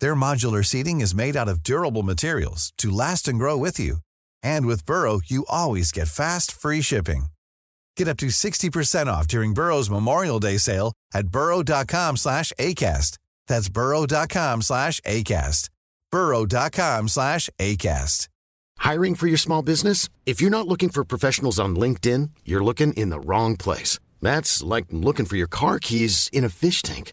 Their modular seating is made out of durable materials to last and grow with you. And with Burrow, you always get fast, free shipping. Get up to 60% off during Burrow's Memorial Day sale at burrow.com slash ACAST. That's burrow.com slash ACAST. burrow.com slash ACAST. Hiring for your small business? If you're not looking for professionals on LinkedIn, you're looking in the wrong place. That's like looking for your car keys in a fish tank.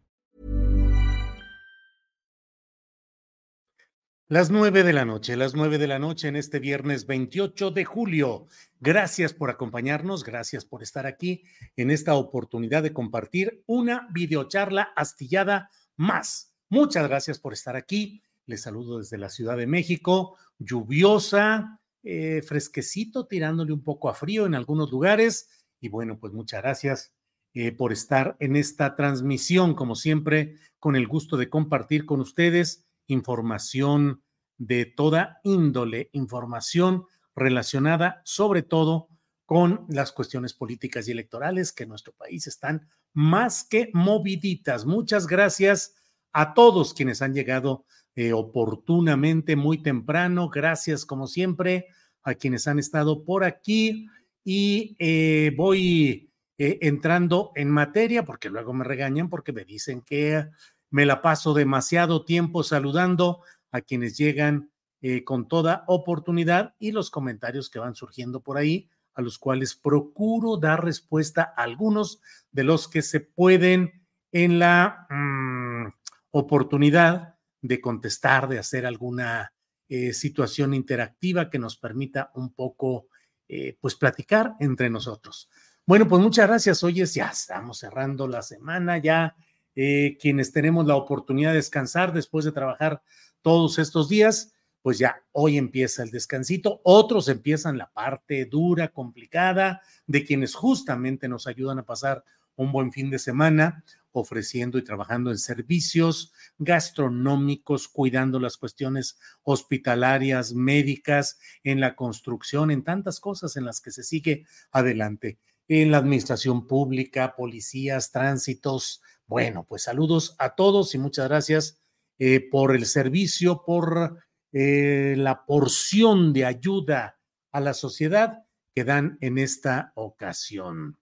Las nueve de la noche, las nueve de la noche en este viernes 28 de julio. Gracias por acompañarnos, gracias por estar aquí en esta oportunidad de compartir una videocharla astillada más. Muchas gracias por estar aquí. Les saludo desde la Ciudad de México, lluviosa, eh, fresquecito, tirándole un poco a frío en algunos lugares. Y bueno, pues muchas gracias eh, por estar en esta transmisión, como siempre, con el gusto de compartir con ustedes información de toda índole, información relacionada sobre todo con las cuestiones políticas y electorales que en nuestro país están más que moviditas. Muchas gracias a todos quienes han llegado eh, oportunamente, muy temprano. Gracias, como siempre, a quienes han estado por aquí. Y eh, voy eh, entrando en materia, porque luego me regañan porque me dicen que me la paso demasiado tiempo saludando a quienes llegan eh, con toda oportunidad y los comentarios que van surgiendo por ahí, a los cuales procuro dar respuesta a algunos de los que se pueden en la mm, oportunidad de contestar, de hacer alguna eh, situación interactiva que nos permita un poco, eh, pues, platicar entre nosotros. Bueno, pues muchas gracias. Hoy ya estamos cerrando la semana, ya eh, quienes tenemos la oportunidad de descansar después de trabajar todos estos días, pues ya hoy empieza el descansito, otros empiezan la parte dura, complicada, de quienes justamente nos ayudan a pasar un buen fin de semana, ofreciendo y trabajando en servicios gastronómicos, cuidando las cuestiones hospitalarias, médicas, en la construcción, en tantas cosas en las que se sigue adelante, en la administración pública, policías, tránsitos, bueno, pues saludos a todos y muchas gracias eh, por el servicio, por eh, la porción de ayuda a la sociedad que dan en esta ocasión.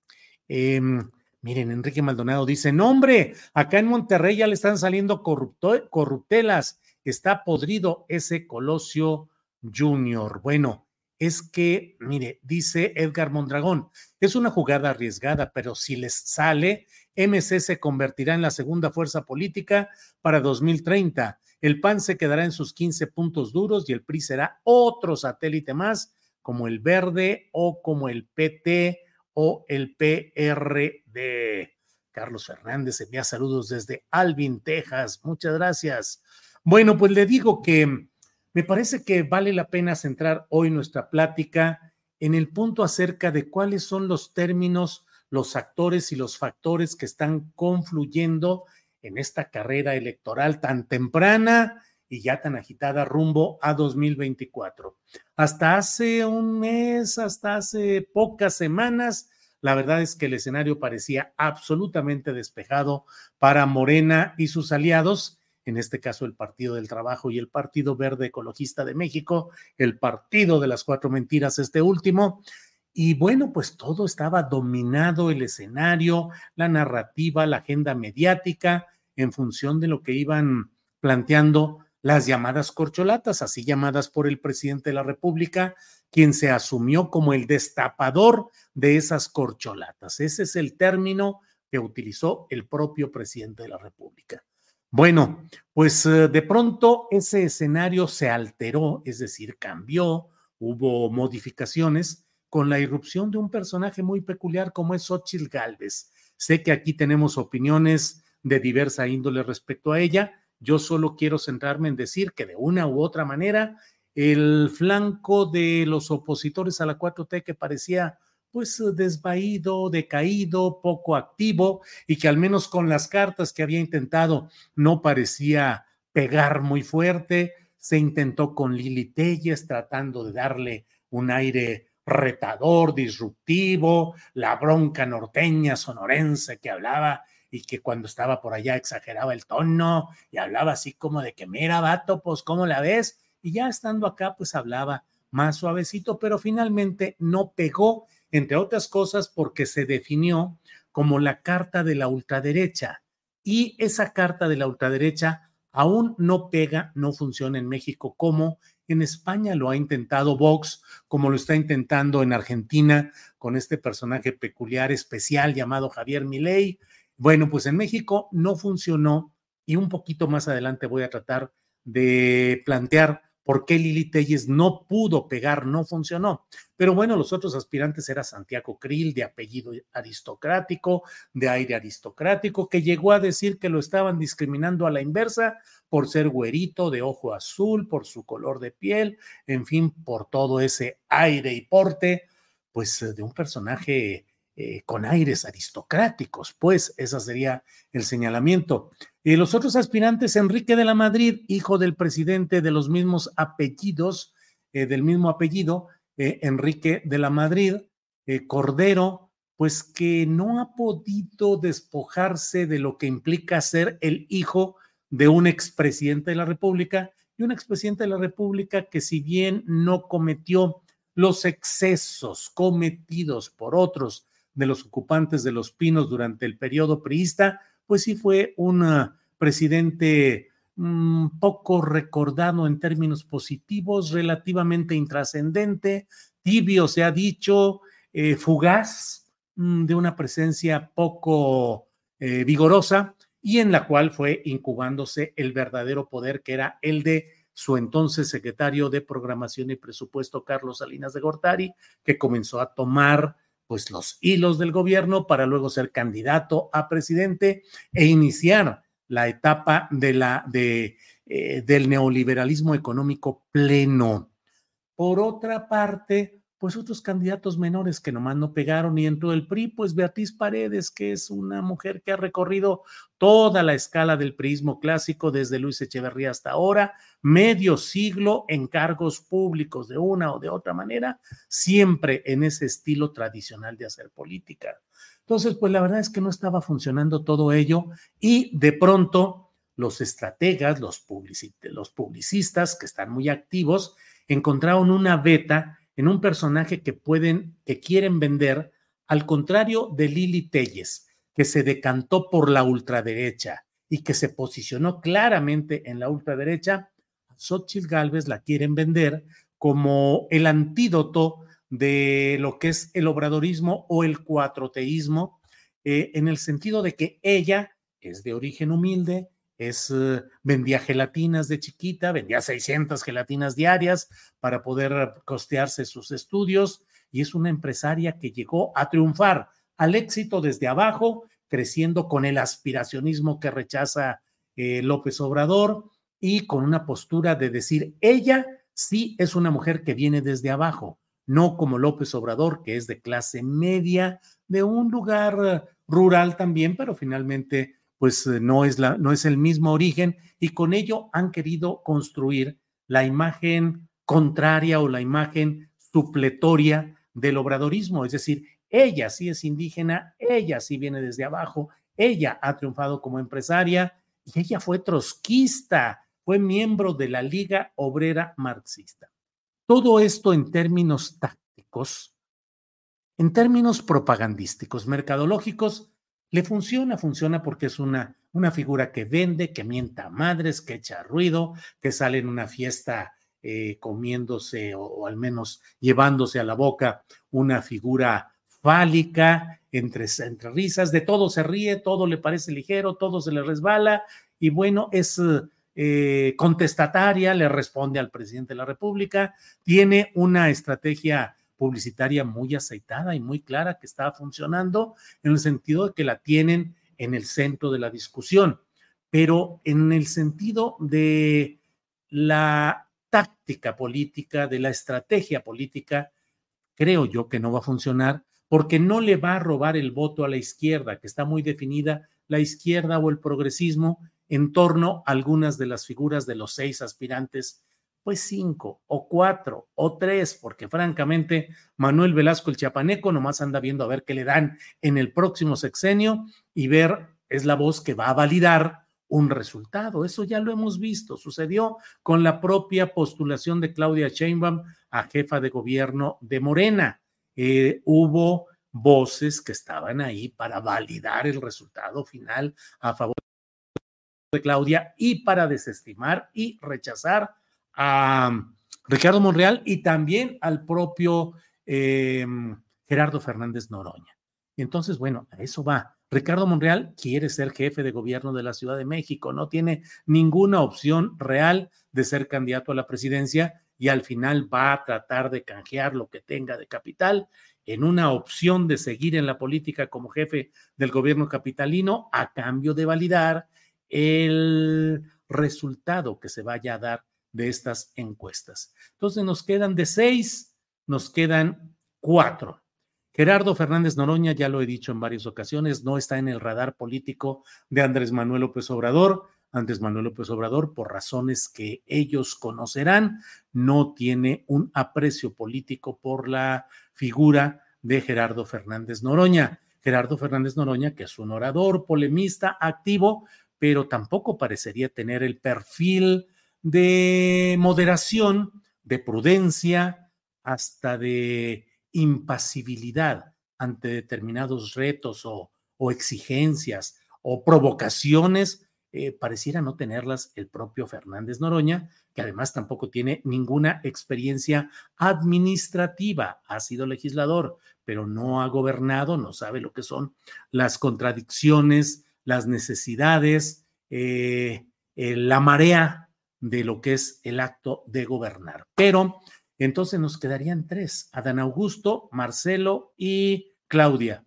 Em, miren, Enrique Maldonado dice, no hombre, acá en Monterrey ya le están saliendo corruptelas, está podrido ese Colosio Junior. Bueno, es que, mire, dice Edgar Mondragón, es una jugada arriesgada, pero si les sale, MC se convertirá en la segunda fuerza política para 2030. El PAN se quedará en sus 15 puntos duros y el PRI será otro satélite más, como el Verde o como el PT o el PRD. Carlos Fernández envía saludos desde Alvin, Texas. Muchas gracias. Bueno, pues le digo que me parece que vale la pena centrar hoy nuestra plática en el punto acerca de cuáles son los términos, los actores y los factores que están confluyendo en esta carrera electoral tan temprana y ya tan agitada rumbo a 2024. Hasta hace un mes, hasta hace pocas semanas, la verdad es que el escenario parecía absolutamente despejado para Morena y sus aliados en este caso el Partido del Trabajo y el Partido Verde Ecologista de México, el Partido de las Cuatro Mentiras, este último. Y bueno, pues todo estaba dominado, el escenario, la narrativa, la agenda mediática, en función de lo que iban planteando las llamadas corcholatas, así llamadas por el presidente de la República, quien se asumió como el destapador de esas corcholatas. Ese es el término que utilizó el propio presidente de la República. Bueno, pues eh, de pronto ese escenario se alteró, es decir, cambió, hubo modificaciones con la irrupción de un personaje muy peculiar como es Xochitl Galvez. Sé que aquí tenemos opiniones de diversa índole respecto a ella. Yo solo quiero centrarme en decir que de una u otra manera el flanco de los opositores a la 4T que parecía pues desvaído, decaído, poco activo y que al menos con las cartas que había intentado no parecía pegar muy fuerte. Se intentó con Lili Telles tratando de darle un aire retador, disruptivo, la bronca norteña sonorense que hablaba y que cuando estaba por allá exageraba el tono y hablaba así como de que mira, vato, pues ¿cómo la ves? Y ya estando acá, pues hablaba más suavecito, pero finalmente no pegó, entre otras cosas, porque se definió como la carta de la ultraderecha. Y esa carta de la ultraderecha aún no pega, no funciona en México como en España lo ha intentado Vox, como lo está intentando en Argentina con este personaje peculiar, especial llamado Javier Milei. Bueno, pues en México no funcionó y un poquito más adelante voy a tratar de plantear por qué Lili Telles no pudo pegar, no funcionó. Pero bueno, los otros aspirantes era Santiago Krill, de apellido aristocrático, de aire aristocrático, que llegó a decir que lo estaban discriminando a la inversa por ser güerito, de ojo azul, por su color de piel, en fin, por todo ese aire y porte, pues de un personaje eh, con aires aristocráticos, pues ese sería el señalamiento. Y los otros aspirantes, Enrique de la Madrid, hijo del presidente de los mismos apellidos, eh, del mismo apellido, eh, Enrique de la Madrid, Cordero, pues que no ha podido despojarse de lo que implica ser el hijo de un expresidente de la República y un expresidente de la República que si bien no cometió los excesos cometidos por otros de los ocupantes de los pinos durante el periodo priista, pues sí fue un presidente mm, poco recordado en términos positivos, relativamente intrascendente, tibio se ha dicho, eh, fugaz, mm, de una presencia poco eh, vigorosa y en la cual fue incubándose el verdadero poder que era el de su entonces secretario de Programación y Presupuesto, Carlos Salinas de Gortari, que comenzó a tomar pues los hilos del gobierno para luego ser candidato a presidente e iniciar la etapa de la, de, eh, del neoliberalismo económico pleno. Por otra parte, pues otros candidatos menores que nomás no pegaron y entró el PRI, pues Beatriz Paredes, que es una mujer que ha recorrido toda la escala del prismo clásico desde Luis Echeverría hasta ahora, medio siglo en cargos públicos de una o de otra manera, siempre en ese estilo tradicional de hacer política. Entonces, pues la verdad es que no estaba funcionando todo ello y de pronto los estrategas, los publicistas que están muy activos, encontraron una beta en un personaje que pueden, que quieren vender, al contrario de Lili Telles, que se decantó por la ultraderecha y que se posicionó claramente en la ultraderecha, Xochitl Galvez la quieren vender como el antídoto de lo que es el obradorismo o el cuatroteísmo, eh, en el sentido de que ella es de origen humilde, es, eh, vendía gelatinas de chiquita, vendía 600 gelatinas diarias para poder costearse sus estudios y es una empresaria que llegó a triunfar al éxito desde abajo, creciendo con el aspiracionismo que rechaza eh, López Obrador y con una postura de decir, ella sí es una mujer que viene desde abajo, no como López Obrador, que es de clase media, de un lugar rural también, pero finalmente pues eh, no es, la, no es el mismo origen y con ello han querido construir la imagen contraria o la imagen supletoria del obradorismo, es decir, ella sí es indígena, ella sí viene desde abajo, ella ha triunfado como empresaria y ella fue trotskista, fue miembro de la Liga Obrera Marxista. Todo esto en términos tácticos, en términos propagandísticos, mercadológicos, le funciona, funciona porque es una, una figura que vende, que mienta madres, que echa ruido, que sale en una fiesta eh, comiéndose o, al menos llevándose a la boca una figura fálica, entre, entre risas, de todo se ríe, todo le parece ligero, todo se le resbala y bueno, es eh, contestataria, le responde al presidente de la República, tiene una estrategia publicitaria muy aceitada y muy clara que está funcionando en el sentido de que la tienen en el centro de la discusión, pero en el sentido de la táctica política, de la estrategia política, creo yo que no va a funcionar porque no le va a robar el voto a la izquierda, que está muy definida la izquierda o el progresismo en torno a algunas de las figuras de los seis aspirantes, pues cinco o cuatro o tres, porque francamente Manuel Velasco el Chiapaneco nomás anda viendo a ver qué le dan en el próximo sexenio y ver es la voz que va a validar un resultado. Eso ya lo hemos visto. Sucedió con la propia postulación de Claudia Sheinbaum a jefa de gobierno de Morena. Eh, hubo voces que estaban ahí para validar el resultado final a favor de Claudia y para desestimar y rechazar a Ricardo Monreal y también al propio em, Gerardo Fernández Noroña. Entonces, bueno, a eso va. Ricardo Monreal quiere ser jefe de gobierno de la Ciudad de México, no tiene ninguna opción real de ser candidato a la presidencia y al final va a tratar de canjear lo que tenga de capital en una opción de seguir en la política como jefe del gobierno capitalino a cambio de validar el resultado que se vaya a dar de estas encuestas. Entonces nos quedan de seis, nos quedan cuatro. Gerardo Fernández Noroña, ya lo he dicho en varias ocasiones, no está en el radar político de Andrés Manuel López Obrador. Andrés Manuel López Obrador, por razones que ellos conocerán, no tiene un aprecio político por la figura de Gerardo Fernández Noroña. Gerardo Fernández Noroña, que es un orador, polemista, activo, pero tampoco parecería tener el perfil de moderación, de prudencia, hasta de impasibilidad ante determinados retos o, exigencias o provocaciones, eh, pareciera no tenerlas el propio Fernández Noroña, que además tampoco tiene ninguna experiencia administrativa. Ha sido legislador, pero no ha gobernado, no sabe lo que son las contradicciones, las necesidades, eh, eh, la marea de lo que es el acto de gobernar. Pero entonces nos quedarían tres, Adán Augusto, Marcelo y Claudia.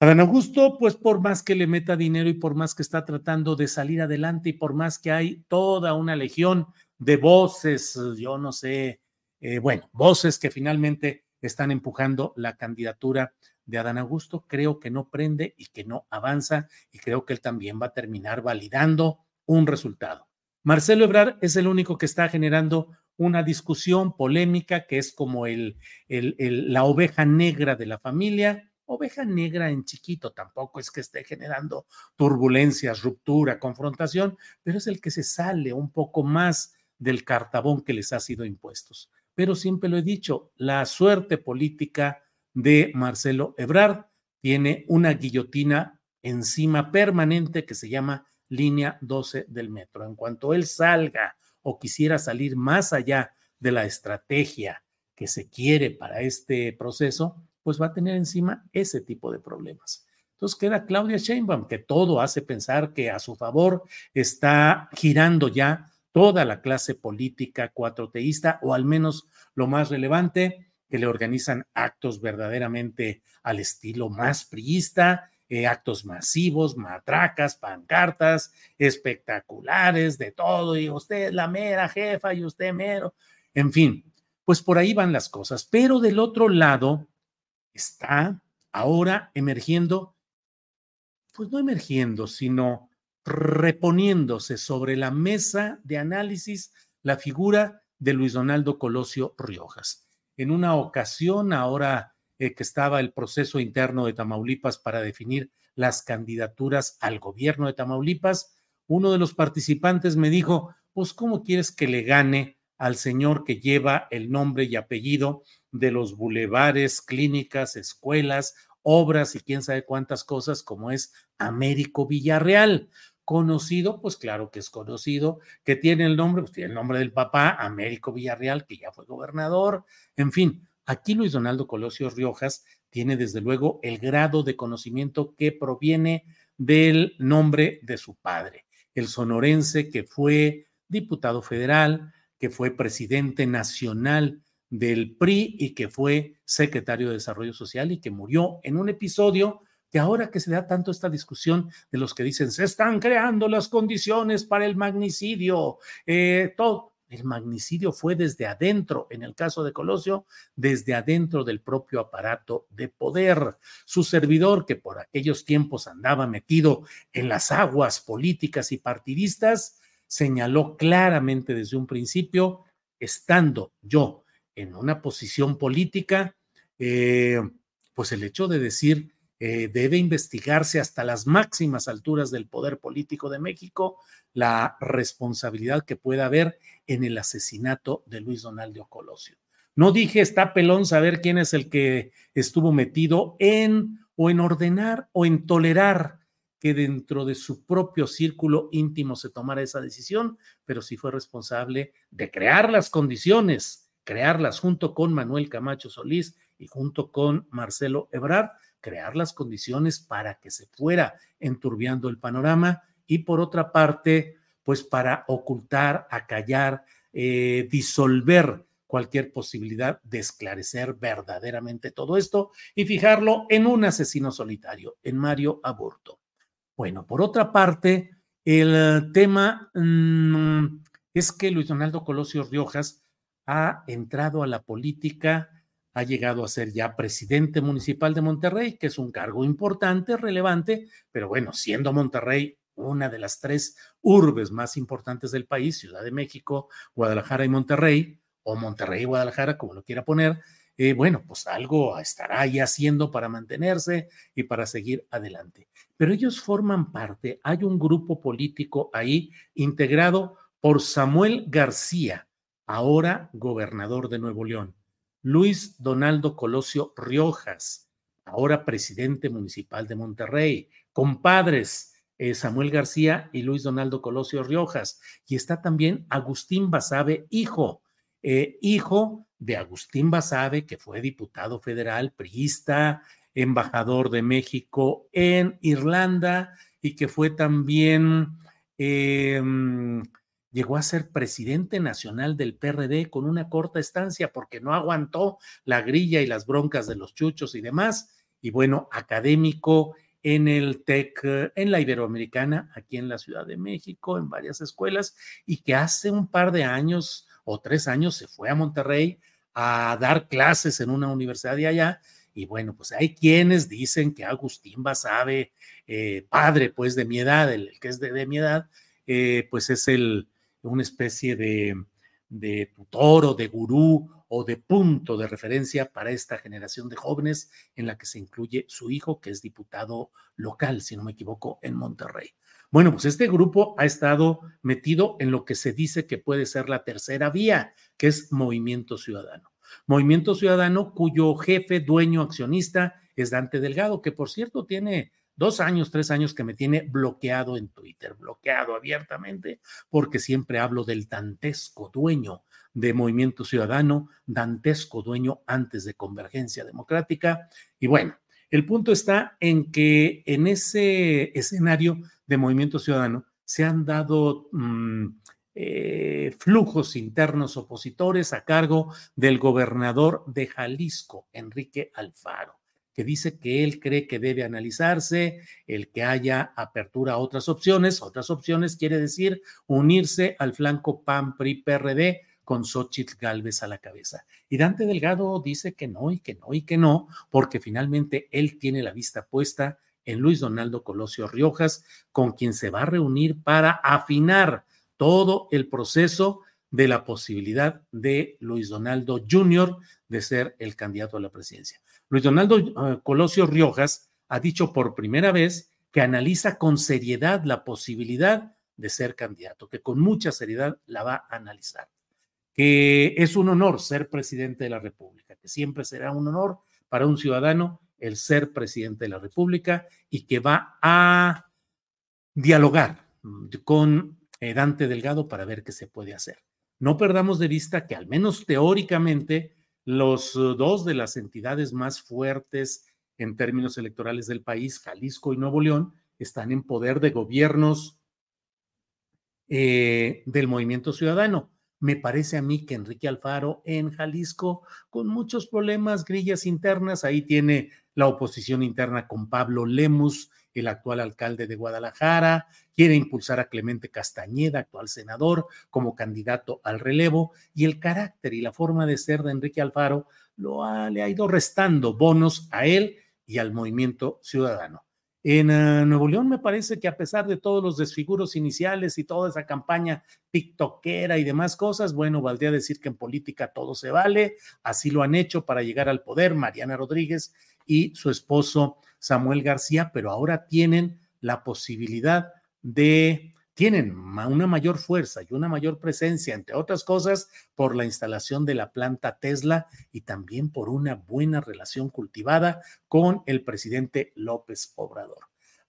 Adán Augusto, pues por más que le meta dinero y por más que está tratando de salir adelante y por más que hay toda una legión de voces, yo no sé, eh, bueno, voces que finalmente están empujando la candidatura de Adán Augusto, creo que no prende y que no avanza y creo que él también va a terminar validando un resultado. Marcelo Ebrar es el único que está generando una discusión polémica que es como la oveja negra de la familia, oveja negra en chiquito, tampoco es que esté generando turbulencias, ruptura, confrontación, pero es el que se sale un poco más del cartabón que les ha sido impuestos. Pero siempre lo he dicho, la suerte política de Marcelo Ebrard. Tiene una guillotina encima permanente que se llama línea 12 del metro. En cuanto él salga o quisiera salir más allá de la estrategia que se quiere para este proceso, pues va a tener encima ese tipo de problemas. Entonces queda Claudia Sheinbaum, que todo hace pensar que a su favor está girando ya toda la clase política cuatroteísta, o al menos lo más relevante, que le organizan actos verdaderamente al estilo más priista, eh, actos masivos, matracas, pancartas, espectaculares, de todo, y usted la mera jefa y usted mero, en fin, pues por ahí van las cosas. Pero del otro lado está ahora emergiendo, pues no emergiendo, sino reponiéndose sobre la mesa de análisis la figura de Luis Donaldo Colosio Riojas en una ocasión, ahora eh, que estaba el proceso interno de Tamaulipas para definir las candidaturas al gobierno de Tamaulipas, uno de los participantes me dijo, pues, ¿cómo quieres que le gane al señor que lleva el nombre y apellido de los bulevares, clínicas, escuelas, obras y quién sabe cuántas cosas como es Américo Villarreal? conocido, pues claro que es conocido, que tiene el nombre, pues tiene el nombre del papá, Américo Villarreal, que ya fue gobernador, en fin, aquí Luis Donaldo Colosio Riojas tiene desde luego el grado de conocimiento que proviene del nombre de su padre, el sonorense que fue diputado federal, que fue presidente nacional del PRI y que fue secretario de Desarrollo Social y que murió en un episodio que ahora que se da tanto esta discusión de los que dicen se están creando las condiciones para el magnicidio, eh, todo. El magnicidio fue desde adentro, en el caso de Colosio, desde adentro del propio aparato de poder. Su servidor, que por aquellos tiempos andaba metido en las aguas políticas y partidistas, señaló claramente desde un principio, estando yo en una posición política, eh, pues el hecho de decir eh, debe investigarse hasta las máximas alturas del poder político de México la responsabilidad que pueda haber en el asesinato de Luis Donaldo Colosio. No dije está pelón saber quién es el que estuvo metido en o en ordenar o en tolerar que dentro de su propio círculo íntimo se tomara esa decisión, pero sí fue responsable de crear las condiciones, crearlas junto con Manuel Camacho Solís y junto con Marcelo Ebrard, crear las condiciones para que se fuera enturbiando el panorama y por otra parte, pues para ocultar, acallar, eh, disolver cualquier posibilidad de esclarecer verdaderamente todo esto y fijarlo en un asesino solitario, en Mario Aburto. Bueno, por otra parte, el tema mm, es que Luis Donaldo Colosio Riojas ha entrado a la política, ha llegado a ser ya presidente municipal de Monterrey, que es un cargo importante, relevante, pero bueno, siendo Monterrey una de las tres urbes más importantes del país, Ciudad de México, Guadalajara y Monterrey, o Monterrey y Guadalajara, como lo quiera poner, eh, bueno, pues algo estará ahí haciendo para mantenerse y para seguir adelante. Pero ellos forman parte, hay un grupo político ahí integrado por Samuel García, ahora gobernador de Nuevo León, Luis Donaldo Colosio Riojas, ahora presidente municipal de Monterrey, compadres eh, Samuel García y Luis Donaldo Colosio Riojas. Y está también Agustín Basabe, hijo, eh, hijo de Agustín Basabe, que fue diputado federal, priista, embajador de México en Irlanda y que fue también, em, llegó a ser presidente nacional del PRD con una corta estancia porque no aguantó la grilla y las broncas de los chuchos y demás. Y bueno, académico en el TEC, en la Iberoamericana, aquí en la Ciudad de México, en varias escuelas, y que hace un par de años o tres años se fue a Monterrey a dar clases en una universidad de allá. Y bueno, pues hay quienes dicen que Agustín Basabe, eh, padre pues de mi edad, el, que es de, mi edad, eh, pues es el, una especie de, tutor o de gurú o de punto de referencia para esta generación de jóvenes en la que se incluye su hijo, que es diputado local, si no me equivoco, en Monterrey. Bueno, pues este grupo ha estado metido en lo que se dice que puede ser la tercera vía, que es Movimiento Ciudadano. Movimiento Ciudadano cuyo jefe, dueño, accionista es Dante Delgado, que por cierto tiene dos años, tres años que me tiene bloqueado en Twitter, bloqueado abiertamente, porque siempre hablo del dantesco dueño de Movimiento Ciudadano, dantesco dueño antes de Convergencia Democrática. Y bueno, el punto está en que en ese escenario de Movimiento Ciudadano se han dado mm, eh, flujos internos opositores a cargo del gobernador de Jalisco, Enrique Alfaro que dice que él cree que debe analizarse el que haya apertura a otras opciones. Otras opciones quiere decir unirse al flanco PAN-PRI-PRD con Xochitl Galvez a la cabeza. Y Dante Delgado dice que no y que no y que no, porque finalmente él tiene la vista puesta en Luis Donaldo Colosio Riojas, con quien se va a reunir para afinar todo el proceso de la posibilidad de Luis Donaldo Jr. de ser el candidato a la presidencia. Luis Donaldo eh, Colosio Riojas ha dicho por primera vez que analiza con seriedad la posibilidad de ser candidato, que con mucha seriedad la va a analizar que es un honor ser presidente de la República, que siempre será un honor para un ciudadano el ser presidente de la República y que va a dialogar con eh, Dante Delgado para ver qué se puede hacer. No perdamos de vista que al menos teóricamente los uh, dos de las entidades más fuertes en términos electorales del país, Jalisco y Nuevo León, están en poder de gobiernos eh, del movimiento ciudadano. Me parece a mí que Enrique Alfaro en Jalisco, con muchos problemas, grillas internas, ahí tiene la oposición interna con Pablo Lemus, el actual alcalde de Guadalajara, quiere impulsar a Clemente Castañeda, actual senador, como candidato al relevo, y el carácter y la forma de ser de Enrique Alfaro lo ha, le ha ido restando bonos a él y al movimiento ciudadano. En uh, Nuevo León me parece que a pesar de todos los desfiguros iniciales y toda esa campaña tiktokera y demás cosas, bueno, valdría decir que en política todo se vale, así lo han hecho para llegar al poder Mariana Rodríguez y su esposo Samuel García, pero ahora tienen la posibilidad de tienen una mayor fuerza y una mayor presencia, entre otras cosas, por la instalación de la planta Tesla y también por una buena relación cultivada con el presidente López Obrador.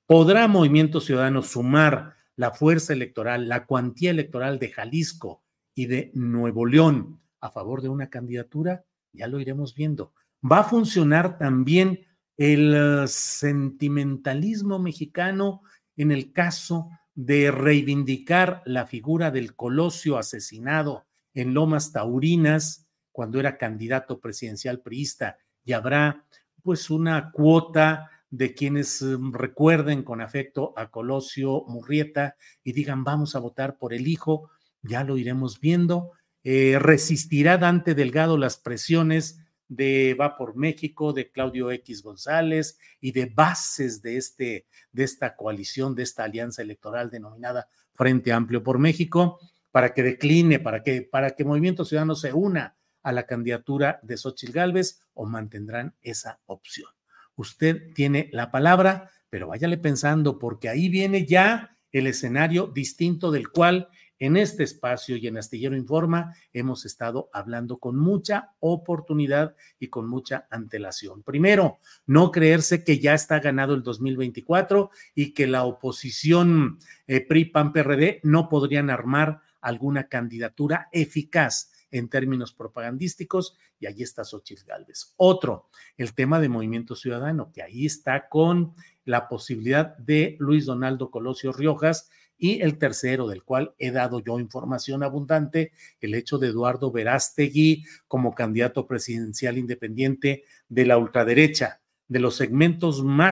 ¿Podrá Movimiento Ciudadano sumar la fuerza electoral, la cuantía electoral de Jalisco y de Nuevo León a favor de una candidatura? Ya lo iremos viendo. ¿Va a funcionar también el sentimentalismo mexicano en el caso de reivindicar la figura del Colosio asesinado en Lomas Taurinas cuando era candidato presidencial priista y habrá pues una cuota de quienes mm, recuerden con afecto a Colosio Murrieta y digan vamos a votar por el hijo, ya lo iremos viendo. Eh, resistirá Dante Delgado las presiones de Va por México, de Claudio X González y de bases de, este, de esta coalición, de esta alianza electoral denominada Frente Amplio por México, para que decline, para que, para que Movimiento Ciudadano se una a la candidatura de Xochitl Gálvez o mantendrán esa opción. Usted tiene la palabra, pero váyale pensando, porque ahí viene ya el escenario distinto del cual en este espacio y en Astillero Informa hemos estado hablando con mucha oportunidad y con mucha antelación. Primero, no creerse que ya está ganado el 2024 y que la oposición eh, PRI, PAN, PRD no podrían armar alguna candidatura eficaz en términos propagandísticos, y ahí está Xochitl Gálvez. Otro, el tema de Movimiento Ciudadano, que ahí está con la posibilidad de Luis Donaldo Colosio Riojas, y el tercero, del cual he dado yo información abundante, el hecho de Eduardo Verástegui como candidato presidencial independiente de la ultraderecha, de los segmentos más.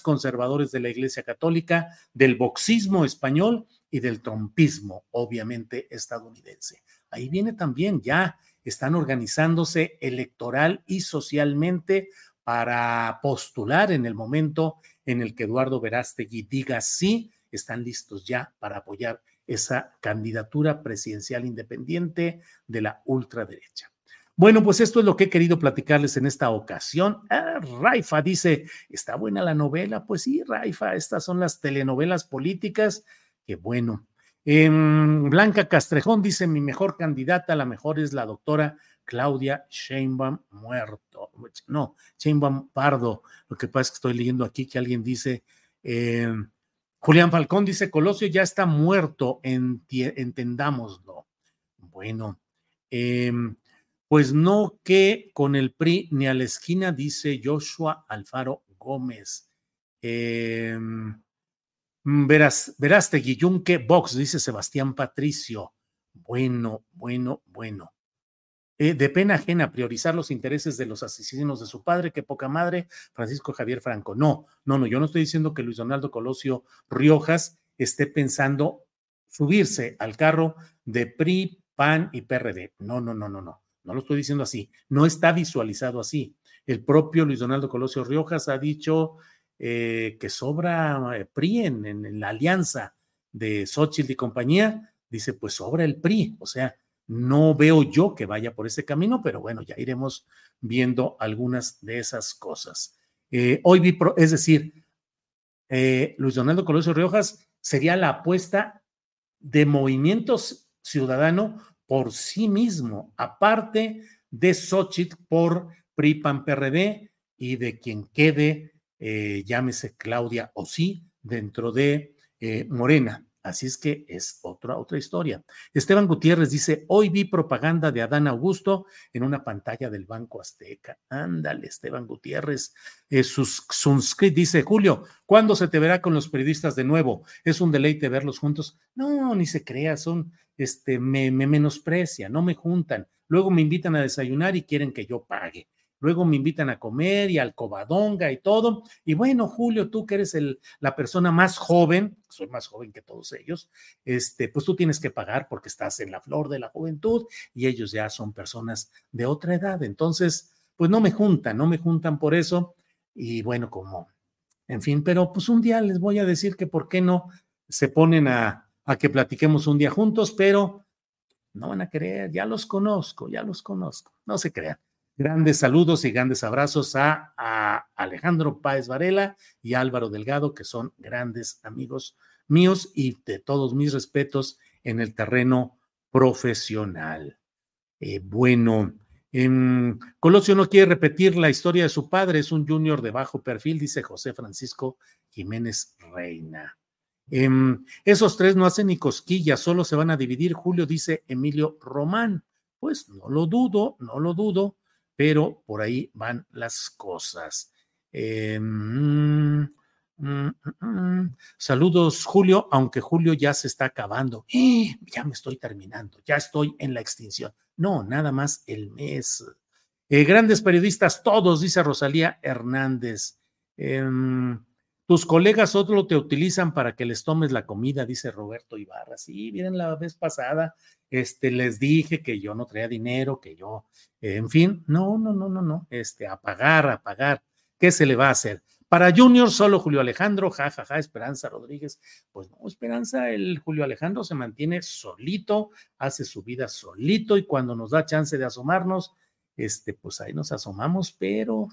Conservadores de la Iglesia Católica, del boxismo español y del trompismo, obviamente estadounidense. Ahí viene también ya, están organizándose electoral y socialmente para postular en el momento en el que Eduardo Verástegui diga sí, están listos ya para apoyar esa candidatura presidencial independiente de la ultraderecha. Bueno, pues esto es lo que he querido platicarles en esta ocasión. Ah, Raifa dice, ¿está buena la novela? Pues sí, Raifa, estas son las telenovelas políticas Qué bueno. Blanca Castrejón dice: Mi mejor candidata, la mejor es la doctora Claudia Sheinbaum muerto. No, Sheinbaum Pardo. Lo que pasa es que estoy leyendo aquí que alguien dice. Em, Julián Falcón dice: Colosio ya está muerto, entendámoslo. Bueno, em, pues no que con el PRI ni a la esquina, dice Joshua Alfaro Gómez. Eh, Mm, verás, verás, Yunque Box, dice Sebastián Patricio. bueno, bueno, bueno. Eh, de pena ajena priorizar los intereses de los asesinos de su padre, qué poca madre, Francisco Javier Franco. No, no, no, yo no estoy diciendo que Luis Donaldo Colosio Riojas esté pensando subirse al carro de PRI, PAN y PRD. No, no, no, no, no, no lo estoy diciendo así. No está visualizado así. El propio Luis Donaldo Colosio Riojas ha dicho eh, que sobra eh, PRI en, la alianza de Xochitl y compañía. Dice, pues sobra el PRI. O sea, no veo yo que vaya por ese camino, pero bueno, ya iremos viendo algunas de esas cosas. Eh, hoy vi, es decir, Luis Donaldo Colosio Riojas sería la apuesta de movimientos ciudadano por sí mismo, aparte de Xochitl por PRIPAN PRD y de quien quede, eh, llámese Claudia o sí, dentro de Morena. Así es que es otra, otra historia. Esteban Gutiérrez dice, hoy vi propaganda de Adán Augusto en una pantalla del Banco Azteca. Ándale, Esteban Gutiérrez. Eh, sus, dice, Julio, ¿cuándo se te verá con los periodistas de nuevo? Es un deleite verlos juntos. No, ni se crea, son, este, me, me menosprecia, no me juntan. Luego me invitan a desayunar y quieren que yo pague luego me invitan a comer y al cobadonga y todo. Y bueno, Julio, tú que eres la persona más joven, soy más joven que todos ellos, este, pues tú tienes que pagar porque estás en la flor de la juventud y ellos ya son personas de otra edad. Entonces, pues no me juntan, no me juntan por eso. Y bueno, como, en fin, pero pues un día les voy a decir que por qué no se ponen a, a que platiquemos un día juntos, pero no van a creer, ya los conozco, ya los conozco, no se crean. Grandes saludos y grandes abrazos a, Alejandro Páez Varela y Álvaro Delgado, que son grandes amigos míos y de todos mis respetos en el terreno profesional. Eh, bueno, Colosio no quiere repetir la historia de su padre, es un junior de bajo perfil, dice José Francisco Jiménez Reina. Em, esos tres no hacen ni cosquillas, solo se van a dividir, Julio, dice Emilio Román. Pues no lo dudo, no lo dudo pero por ahí van las cosas. Eh, mm, mm, mm, Saludos, Julio, aunque Julio ya se está acabando. ¡Eh! Ya me estoy terminando, ya estoy en la extinción. No, nada más el mes. Eh, grandes periodistas, todos, dice Rosalía Hernández. Em, tus colegas solo te utilizan para que les tomes la comida, dice Roberto Ibarra. Sí, miren, la vez pasada este, les dije que yo no traía dinero, que yo, en fin, no, no, no, no, no, este, a pagar, a pagar, ¿qué se le va a hacer? Para Junior, solo Julio Alejandro, jajaja, ja, ja, Esperanza Rodríguez. Pues no, Esperanza, el Julio Alejandro se mantiene solito, hace su vida solito y cuando nos da chance de asomarnos, este, pues ahí nos asomamos, pero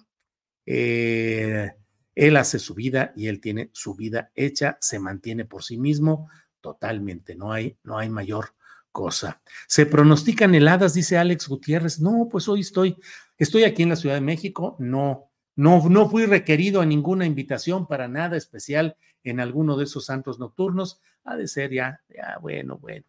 eh, él hace su vida y él tiene su vida hecha, se mantiene por sí mismo totalmente, no hay, no hay mayor cosa. Se pronostican heladas, dice Alex Gutiérrez. No, pues hoy estoy, estoy aquí en la Ciudad de México, no, no, no fui requerido a ninguna invitación para nada especial en alguno de esos santos nocturnos. Ha de ser ya, ya, bueno, bueno.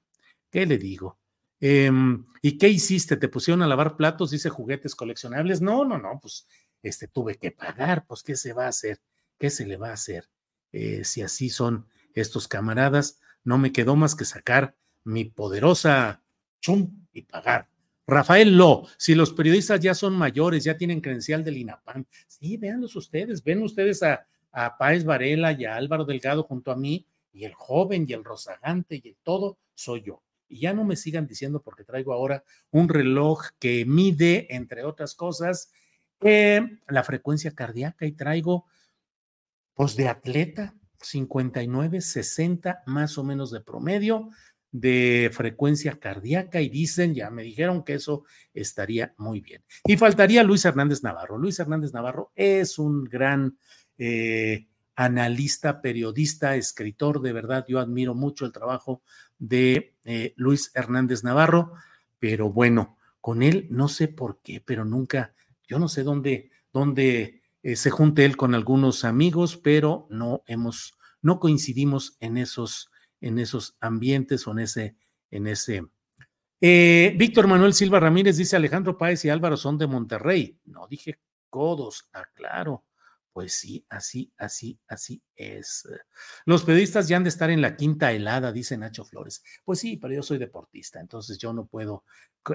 ¿Qué le digo? Em, ¿Y qué hiciste? ¿Te pusieron a lavar platos? Dice juguetes coleccionables. No, no, no, pues este tuve que pagar, pues ¿qué se va a hacer? ¿Qué se le va a hacer? Eh, si así son estos camaradas, no me quedó más que sacar mi poderosa chum y pagar. Rafael Lo, si los periodistas ya son mayores, ya tienen credencial del INAPAM, sí, véanlos ustedes, ven ustedes a, a Páez Varela y a Álvaro Delgado junto a mí, y el joven y el rozagante y el todo soy yo. Y ya no me sigan diciendo porque traigo ahora un reloj que mide, entre otras cosas, eh, la frecuencia cardíaca y traigo, pues de atleta, 59, 60 más o menos de promedio de frecuencia cardíaca y dicen, ya me dijeron que eso estaría muy bien. Y faltaría Luis Hernández Navarro. Luis Hernández Navarro es un gran eh, analista, periodista, escritor, de verdad, yo admiro mucho el trabajo de eh, Luis Hernández Navarro, pero bueno, con él no sé por qué, pero nunca, yo no sé dónde, dónde eh, se junte él con algunos amigos, pero no hemos, no coincidimos en esos en esos ambientes o en ese, en ese. Eh, Víctor Manuel Silva Ramírez dice Alejandro Páez y Álvaro son de Monterrey. No dije codos, aclaro, Pues sí, así, así, así es. Los periodistas ya han de estar en la quinta helada, dice Nacho Flores. Pues sí, pero yo soy deportista, entonces yo no puedo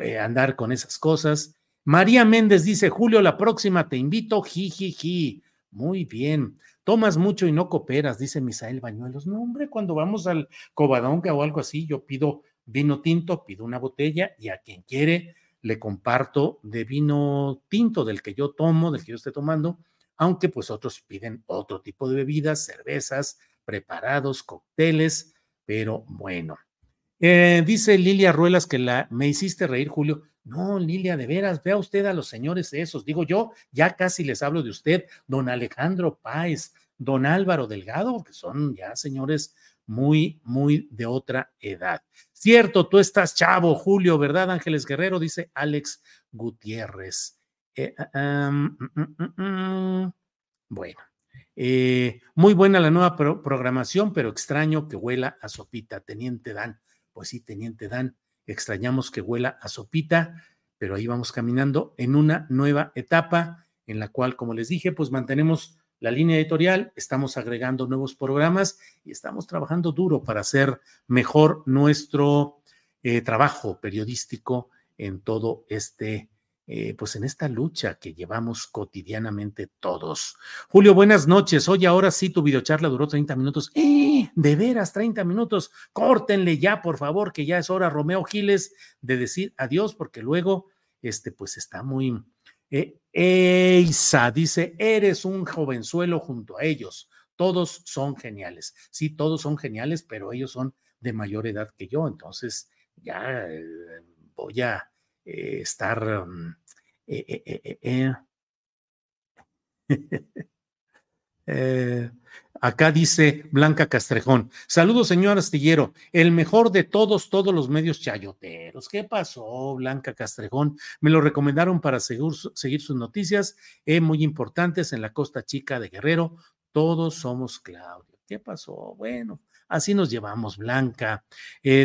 eh, andar con esas cosas. María Méndez dice, Julio, la próxima te invito, jijiji. Muy bien. Tomas mucho y no cooperas, dice Misael Bañuelos. No, hombre, cuando vamos al Covadonga o algo así, yo pido vino tinto, pido una botella y a quien quiere le comparto de vino tinto del que yo tomo, del que yo esté tomando, aunque pues otros piden otro tipo de bebidas, cervezas, preparados, cócteles, pero bueno. Eh, dice Lilia Ruelas que la, me hiciste reír, Julio. No, Lilia, de veras, vea usted a los señores esos. Digo yo, ya casi les hablo de usted, don Alejandro Páez, don Álvaro Delgado, que son ya señores muy, muy de otra edad. Cierto, tú estás chavo, Julio, ¿verdad, Ángeles Guerrero? Dice Alex Gutiérrez. Eh, ah, mm, mm, mm, bueno, eh, muy buena la nueva programación, pero extraño que huela a sopita, Teniente Dan. Pues sí, Teniente Dan, extrañamos que huela a sopita, pero ahí vamos caminando en una nueva etapa en la cual, como les dije, pues mantenemos la línea editorial, estamos agregando nuevos programas y estamos trabajando duro para hacer mejor nuestro eh, trabajo periodístico en todo este eh, pues en esta lucha que llevamos cotidianamente todos. Julio, buenas noches. Oye, ahora sí tu videocharla duró 30 minutos. ¡Eh! De veras, 30 minutos. Córtenle ya, por favor, que ya es hora, Romeo Giles, de decir adiós, porque luego, este, pues está muy. Eh, Eisa dice: Eres un jovenzuelo junto a ellos. Todos son geniales. Sí, todos son geniales, pero ellos son de mayor edad que yo. Entonces, ya eh, voy a eh, estar... Mm, eh, eh, acá dice Blanca Castrejón. Saludos, señor Astillero. El mejor de todos, todos los medios chayoteros. ¿Qué pasó, Blanca Castrejón? Me lo recomendaron para seguir, seguir sus noticias muy importantes en la Costa Chica de Guerrero. Todos somos Claudio. ¿Qué pasó? Bueno, así nos llevamos, Blanca.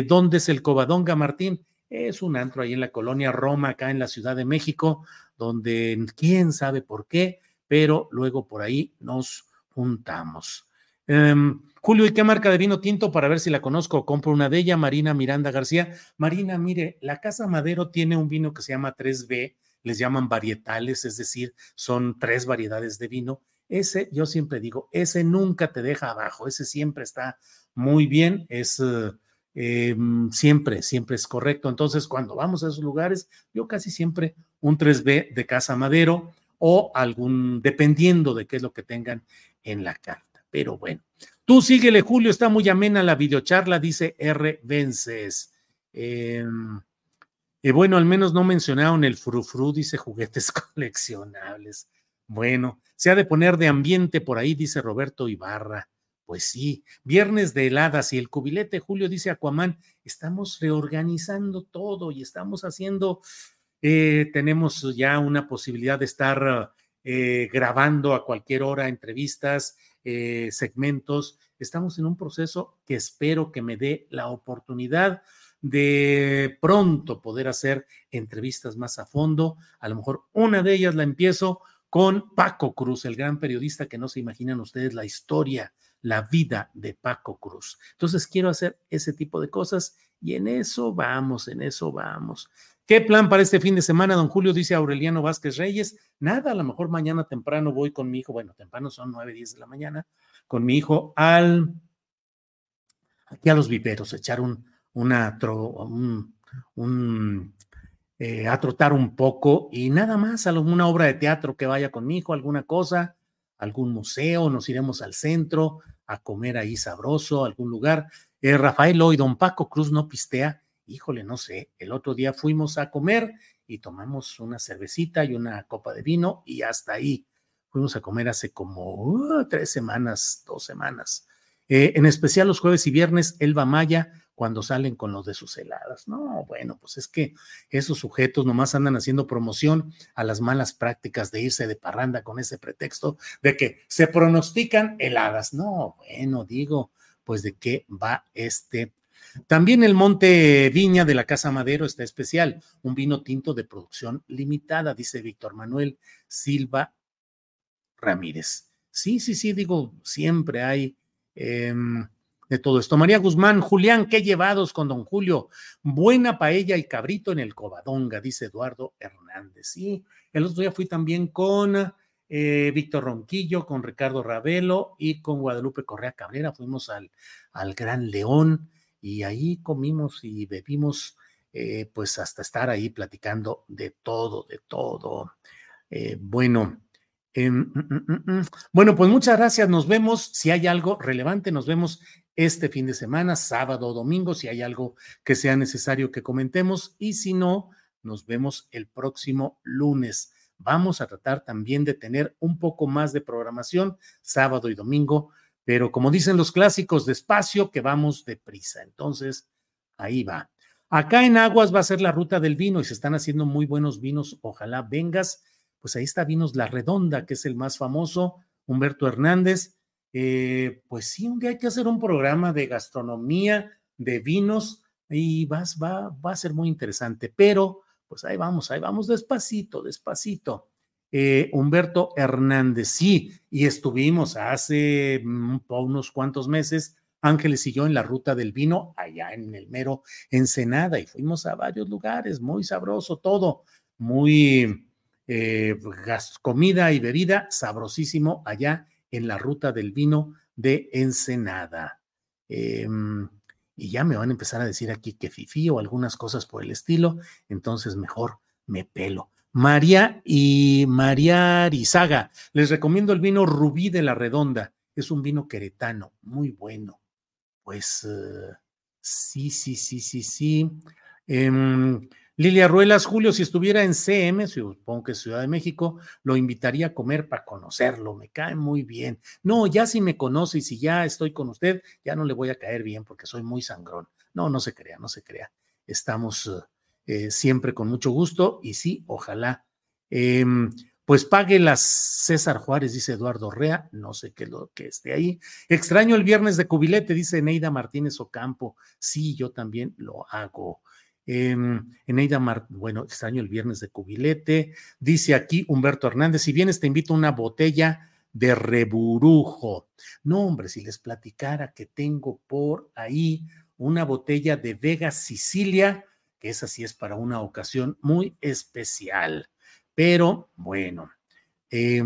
¿Dónde es el Covadonga, Martín? Es un antro ahí en la colonia Roma, acá en la Ciudad de México, donde quién sabe por qué, pero luego por ahí nos juntamos. Em, Julio, ¿y qué marca de vino tinto para ver si la conozco? Compro una de ella, Marina Miranda García. Marina, mire, la Casa Madero tiene un vino que se llama 3B, les llaman varietales, es decir, son tres variedades de vino. Ese, yo siempre digo, ese nunca te deja abajo, ese siempre está muy bien, es... Eh, eh, siempre, siempre es correcto. Entonces, cuando vamos a esos lugares, yo casi siempre un 3B de Casa Madero o algún, dependiendo de qué es lo que tengan en la carta. Pero bueno, tú síguele, Julio, está muy amena la videocharla, dice R. Vences. Eh, eh, bueno, al menos no mencionaron el frufru, dice juguetes coleccionables. Bueno, se ha de poner de ambiente por ahí, dice Roberto Ibarra. Pues sí, viernes de heladas y el cubilete, Julio dice Aquaman, estamos reorganizando todo y estamos haciendo, eh, tenemos ya una posibilidad de estar eh, grabando a cualquier hora entrevistas, eh, segmentos. Estamos en un proceso que espero que me dé la oportunidad de pronto poder hacer entrevistas más a fondo. A lo mejor una de ellas la empiezo con Paco Cruz, el gran periodista que no se imaginan ustedes la historia la vida de Paco Cruz. Entonces quiero hacer ese tipo de cosas y en eso vamos, en eso vamos. ¿Qué plan para este fin de semana, don Julio? Dice Aureliano Vázquez Reyes. Nada, a lo mejor mañana temprano voy con mi hijo, bueno, temprano son nueve, diez de la mañana, con mi hijo al, aquí a los viveros, echar un, una, un, un eh, a trotar un poco y nada más, alguna obra de teatro que vaya con mi hijo, alguna cosa, algún museo, nos iremos al centro a comer ahí sabroso, algún lugar. Eh, Rafael hoy, don Paco Cruz no pistea. Híjole, no sé. El otro día fuimos a comer y tomamos una cervecita y una copa de vino y hasta ahí. Fuimos a comer hace como uh, tres semanas, dos semanas. Eh, en especial los jueves y viernes, Elba Maya cuando salen con los de sus heladas. No, bueno, pues es que esos sujetos nomás andan haciendo promoción a las malas prácticas de irse de parranda con ese pretexto de que se pronostican heladas. No, bueno, digo, pues de qué va este. También el Monte Viña de la Casa Madero está especial, un vino tinto de producción limitada, dice Víctor Manuel Silva Ramírez. Sí, sí, sí, digo, siempre hay em, de todo esto. María Guzmán, Julián, qué llevados con don Julio. Buena paella y cabrito en el Covadonga, dice Eduardo Hernández. Sí, el otro día fui también con eh, Víctor Ronquillo, con Ricardo Ravelo y con Guadalupe Correa Cabrera. Fuimos al, al Gran León y ahí comimos y bebimos, eh, pues hasta estar ahí platicando de todo, de todo. Eh, bueno. Em, mm, mm, mm, bueno, pues muchas gracias. Nos vemos. Si hay algo relevante, nos vemos este fin de semana, sábado o domingo, si hay algo que sea necesario que comentemos. Y si no, nos vemos el próximo lunes. Vamos a tratar también de tener un poco más de programación sábado y domingo, pero como dicen los clásicos, despacio que vamos deprisa. Entonces, ahí va. Acá en Aguas va a ser la ruta del vino y se están haciendo muy buenos vinos. Ojalá vengas. Pues ahí está Vinos La Redonda, que es el más famoso, Humberto Hernández. Eh, pues sí, un día hay que hacer un programa de gastronomía, de vinos, y vas, va, va a ser muy interesante. Pero pues ahí vamos, ahí vamos despacito, despacito. Eh, Humberto Hernández, sí, y estuvimos hace mm, unos cuantos meses, Ángeles y yo en la ruta del vino, allá en el mero Ensenada, y fuimos a varios lugares, muy sabroso todo, muy eh, comida y bebida, sabrosísimo allá en la ruta del vino de Ensenada. Em, y ya me van a empezar a decir aquí que fifí o algunas cosas por el estilo, entonces mejor me pelo. María y María Arizaga, les recomiendo el vino Rubí de la Redonda, es un vino queretano, muy bueno. Pues eh, sí, sí, sí, sí, sí. Em, Lilia Ruelas, Julio, si estuviera en CM, supongo que es Ciudad de México, lo invitaría a comer para conocerlo, me cae muy bien. No, ya si me conoce y si ya estoy con usted, ya no le voy a caer bien porque soy muy sangrón. No, no se crea, no se crea. Estamos eh, siempre con mucho gusto y sí, ojalá. Em, pues pague las César Juárez, dice Eduardo Rea, no sé qué lo que esté ahí. Extraño el viernes de cubilete, dice Neida Martínez Ocampo. Sí, yo también lo hago. Eh, Eneida Mar, bueno, extraño el viernes de cubilete. Dice aquí Humberto Hernández, si vienes te invito a una botella de reburujo. No, hombre, si les platicara que tengo por ahí una botella de Vega Sicilia, que esa sí es para una ocasión muy especial. Pero bueno, eh,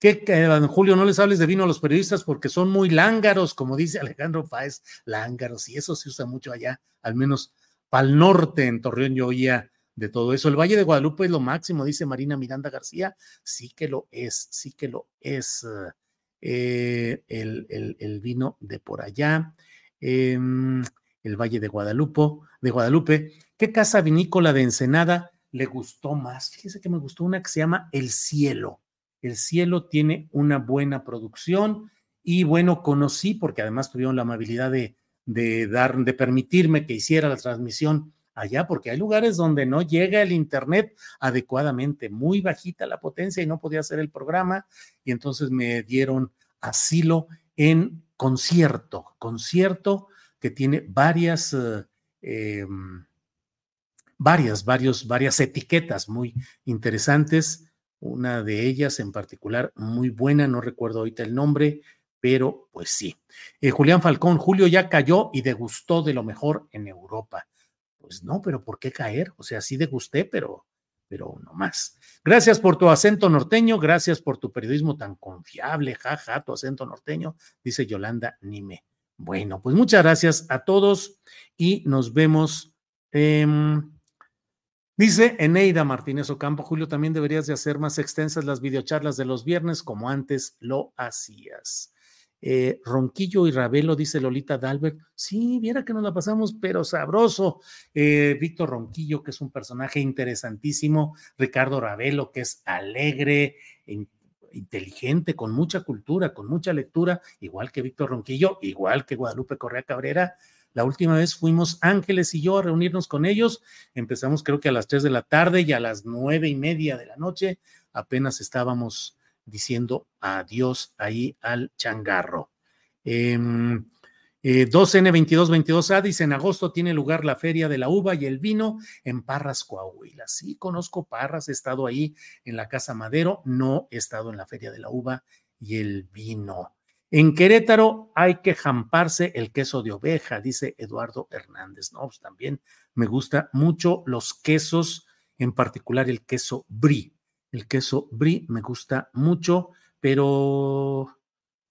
¿Qué, Julio, no les hables de vino a los periodistas porque son muy lángaros, como dice Alejandro Páez, lángaros, y eso se usa mucho allá, al menos Pal norte, en Torreón, yo oía de todo eso. El Valle de Guadalupe es lo máximo, dice Marina Miranda García. Sí que lo es, sí que lo es. Eh, el, vino de por allá, em, el Valle de Guadalupe, de Guadalupe. ¿Qué casa vinícola de Ensenada le gustó más? Fíjese que me gustó una que se llama El Cielo. El Cielo tiene una buena producción y bueno, conocí, porque además tuvieron la amabilidad de de dar, de permitirme que hiciera la transmisión allá, porque hay lugares donde no llega el internet adecuadamente, muy bajita la potencia y no podía hacer el programa, y entonces me dieron asilo en concierto, concierto que tiene varias, eh, em, varias, varios, varias etiquetas muy interesantes. Una de ellas en particular muy buena, no recuerdo ahorita el nombre, pero pues sí. Eh, Julián Falcón, Julio ya cayó y degustó de lo mejor en Europa. Pues no, pero ¿por qué caer? O sea, sí degusté, pero, pero no más. Gracias por tu acento norteño, gracias por tu periodismo tan confiable, jaja, tu acento norteño, dice Yolanda Nime. Bueno, pues muchas gracias a todos y nos vemos. Dice Eneida Martínez Ocampo, Julio, también deberías de hacer más extensas las videocharlas de los viernes como antes lo hacías. Eh, Ronquillo y Ravelo, dice Lolita Dalbert. Sí, viera que nos la pasamos, pero sabroso. Eh, Víctor Ronquillo, que es un personaje interesantísimo. Ricardo Ravelo, que es alegre, inteligente, con mucha cultura, con mucha lectura, igual que Víctor Ronquillo, igual que Guadalupe Correa Cabrera. La última vez fuimos Ángeles y yo a reunirnos con ellos. Empezamos creo que a las tres de la tarde y a las nueve y media de la noche apenas estábamos diciendo adiós ahí al changarro. 2N2222A em, eh, dice, en agosto tiene lugar la feria de la uva y el vino en Parras, Coahuila. Sí, conozco Parras, he estado ahí en la Casa Madero, no he estado en la feria de la uva y el vino. En Querétaro hay que jamparse el queso de oveja, dice Eduardo Hernández. No, pues también me gusta mucho los quesos, en particular el queso brie. El queso brie me gusta mucho, pero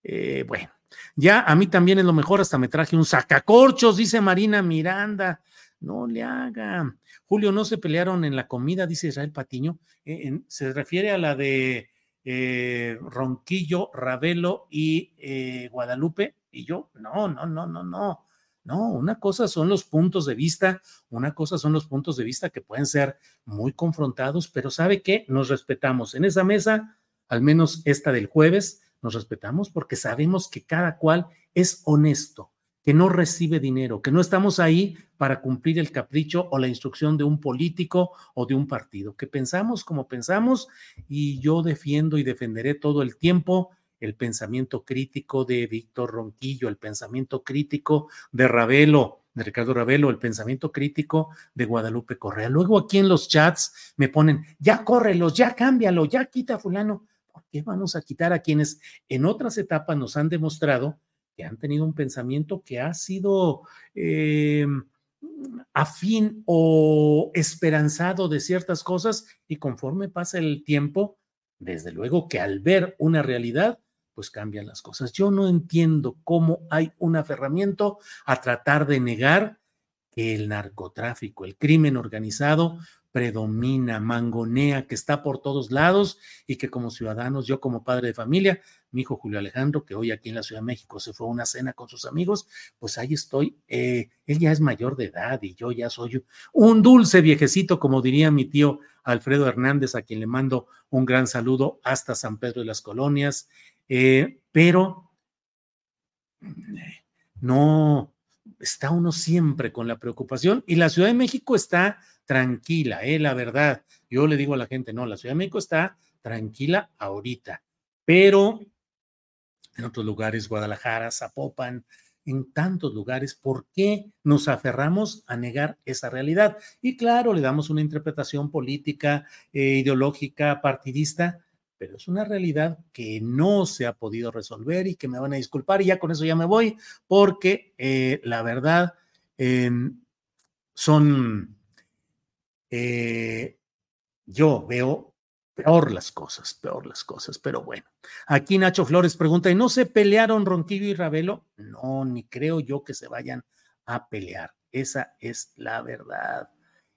eh, bueno, ya a mí también es lo mejor, hasta me traje un sacacorchos, dice Marina Miranda. No le haga. Julio, no se pelearon en la comida, dice Israel Patiño. Eh, se refiere a la de eh, Ronquillo, Ravelo y eh, Guadalupe. Y yo, no, no, no, no, no. No, una cosa son los puntos de vista, una cosa son los puntos de vista que pueden ser muy confrontados, pero ¿sabe qué? Nos respetamos. En esa mesa, al menos esta del jueves, nos respetamos porque sabemos que cada cual es honesto, que no recibe dinero, que no estamos ahí para cumplir el capricho o la instrucción de un político o de un partido, que pensamos como pensamos y yo defiendo y defenderé todo el tiempo el pensamiento crítico de Víctor Ronquillo, el pensamiento crítico de Ravelo, de Ricardo Ravelo, el pensamiento crítico de Guadalupe Correa. Luego aquí en los chats me ponen, ya córrelos, ya cámbialo, ya quita fulano. ¿Por qué vamos a quitar a quienes en otras etapas nos han demostrado que han tenido un pensamiento que ha sido eh, afín o esperanzado de ciertas cosas y conforme pasa el tiempo, desde luego que al ver una realidad, pues cambian las cosas. Yo no entiendo cómo hay un aferramiento a tratar de negar que el narcotráfico, el crimen organizado, predomina, mangonea, que está por todos lados y que como ciudadanos, yo como padre de familia, mi hijo Julio Alejandro, que hoy aquí en la Ciudad de México se fue a una cena con sus amigos, pues ahí estoy. Eh, él ya es mayor de edad y yo ya soy un dulce viejecito, como diría mi tío Alfredo Hernández, a quien le mando un gran saludo hasta San Pedro de las Colonias, eh, pero no está uno siempre con la preocupación y la Ciudad de México está tranquila, eh, la verdad. Yo le digo a la gente, no, la Ciudad de México está tranquila ahorita, pero en otros lugares, Guadalajara, Zapopan, en tantos lugares, ¿por qué nos aferramos a negar esa realidad? Y claro, le damos una interpretación política, eh, ideológica, partidista, pero es una realidad que no se ha podido resolver y que me van a disculpar y ya con eso ya me voy, porque eh, la verdad em, son eh, yo veo peor las cosas, peor las cosas, pero bueno. Aquí Nacho Flores pregunta, ¿y no se pelearon Ronquillo y Ravelo? No, ni creo yo que se vayan a pelear. Esa es la verdad.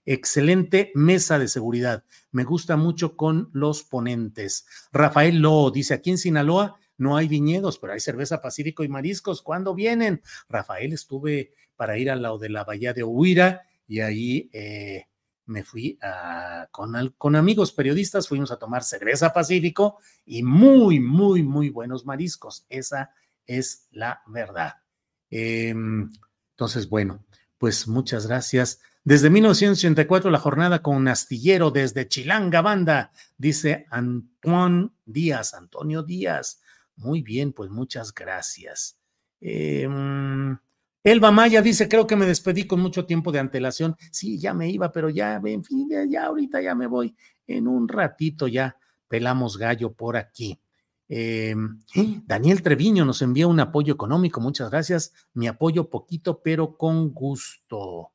Excelente mesa de seguridad. Me gusta mucho con los ponentes. Rafael Lo dice, aquí en Sinaloa no hay viñedos, pero hay cerveza Pacífico y mariscos. ¿Cuándo vienen? Rafael, estuve para ir al lado de la bahía de Huira y ahí eh, me fui a, con, con, amigos periodistas, fuimos a tomar cerveza Pacífico y muy, muy, muy buenos mariscos. Esa es la verdad. Em, entonces, bueno, pues muchas gracias. Desde 1984, la jornada con Astillero desde Chilanga Banda, dice Antoine Díaz, Antonio Díaz. Muy bien, pues muchas gracias. Eh, Elba Maya dice, creo que me despedí con mucho tiempo de antelación. Sí, ya me iba, pero ya, en fin, ya, ahorita ya me voy. En un ratito ya pelamos gallo por aquí. Em, Daniel Treviño nos envía un apoyo económico, muchas gracias. Mi apoyo poquito, pero con gusto.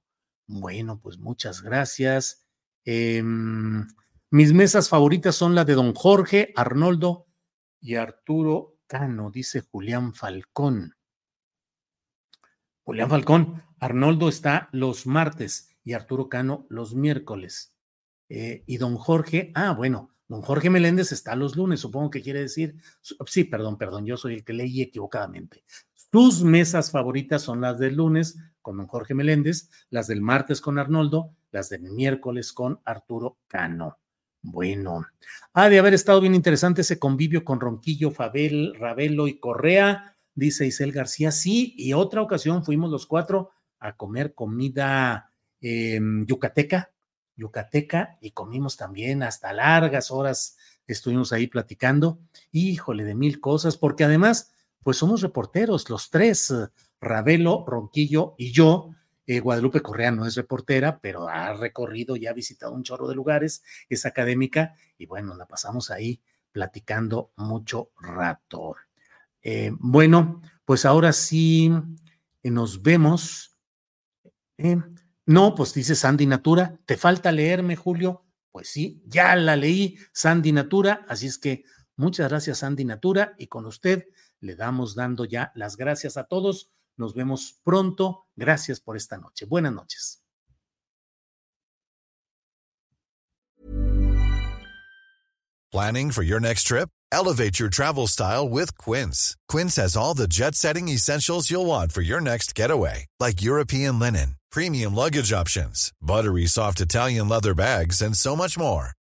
Bueno, pues muchas gracias. Em, mis mesas favoritas son la de don Jorge, Arnoldo y Arturo Cano, dice Julián Falcón. Julián Falcón, Arnoldo está los martes y Arturo Cano los miércoles. Eh, y don Jorge, ah, bueno, don Jorge Meléndez está los lunes, supongo que quiere decir, sí, perdón, perdón, yo soy el que leí equivocadamente. Tus mesas favoritas son las del lunes con don Jorge Meléndez, las del martes con Arnoldo, las del miércoles con Arturo Cano. Bueno, ha de haber estado bien interesante ese convivio con Ronquillo, Fabel, Ravelo y Correa dice Isel García. Sí, y otra ocasión fuimos los cuatro a comer comida em, yucateca, yucateca, y comimos también hasta largas horas, estuvimos ahí platicando, híjole, de mil cosas, porque además, pues somos reporteros, los tres, Ravelo, Ronquillo y yo. Eh, Guadalupe Correa no es reportera, pero ha recorrido y ha visitado un chorro de lugares, es académica, y bueno, la pasamos ahí platicando mucho rato. Eh, bueno, pues ahora sí eh, nos vemos. No, pues dice Sandy Natura, ¿te falta leerme, Julio? Pues sí, ya la leí, Sandy Natura, así es que muchas gracias, Sandy Natura, y con usted le damos dando ya las gracias a todos. Nos vemos pronto. Gracias por esta noche. Buenas noches. Planning for your next trip? Elevate your travel style with Quince. Quince has all the jet setting essentials you'll want for your next getaway, like European linen, premium luggage options, buttery soft Italian leather bags, and so much more.